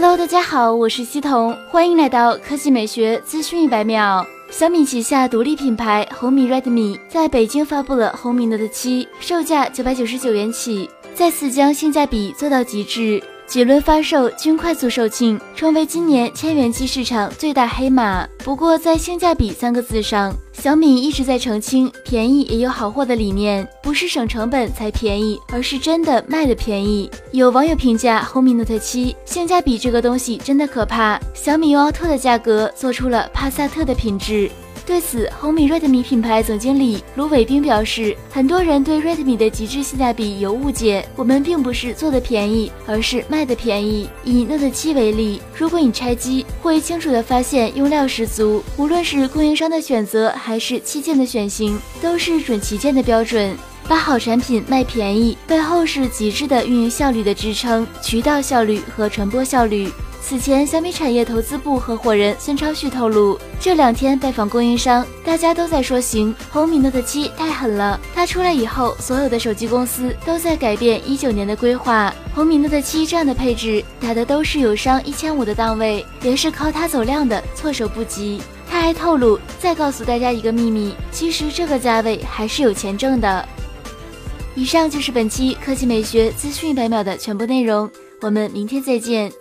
Hello，大家好，我是西彤，欢迎来到科技美学资讯一百秒。小米旗下独立品牌红米 Redmi 在北京发布了红米 Note 7，售价九百九十九元起，再次将性价比做到极致。几轮发售均快速售罄，成为今年千元机市场最大黑马。不过，在性价比三个字上，小米一直在澄清便宜也有好货的理念，不是省成本才便宜，而是真的卖的便宜。有网友评价红米 Note 7性价比这个东西真的可怕，小米用奥特的价格做出了帕萨特的品质。对此，红米 Redmi 品牌总经理卢伟冰表示，很多人对 Redmi 的极致性价比有误解，我们并不是做的便宜，而是卖的便宜。以 Note 7为例，如果你拆机，会清楚的发现用料十足，无论是供应商的选择，还是器件的选型，都是准旗舰的标准。把好产品卖便宜，背后是极致的运营效率的支撑，渠道效率和传播效率。此前，小米产业投资部合伙人孙超旭透露，这两天拜访供应商，大家都在说行，红米 Note 7太狠了。它出来以后，所有的手机公司都在改变一九年的规划。红米 Note 7这样的配置，打的都是友商一千五的档位，也是靠它走量的，措手不及。他还透露，再告诉大家一个秘密，其实这个价位还是有钱挣的。以上就是本期科技美学资讯一百秒的全部内容，我们明天再见。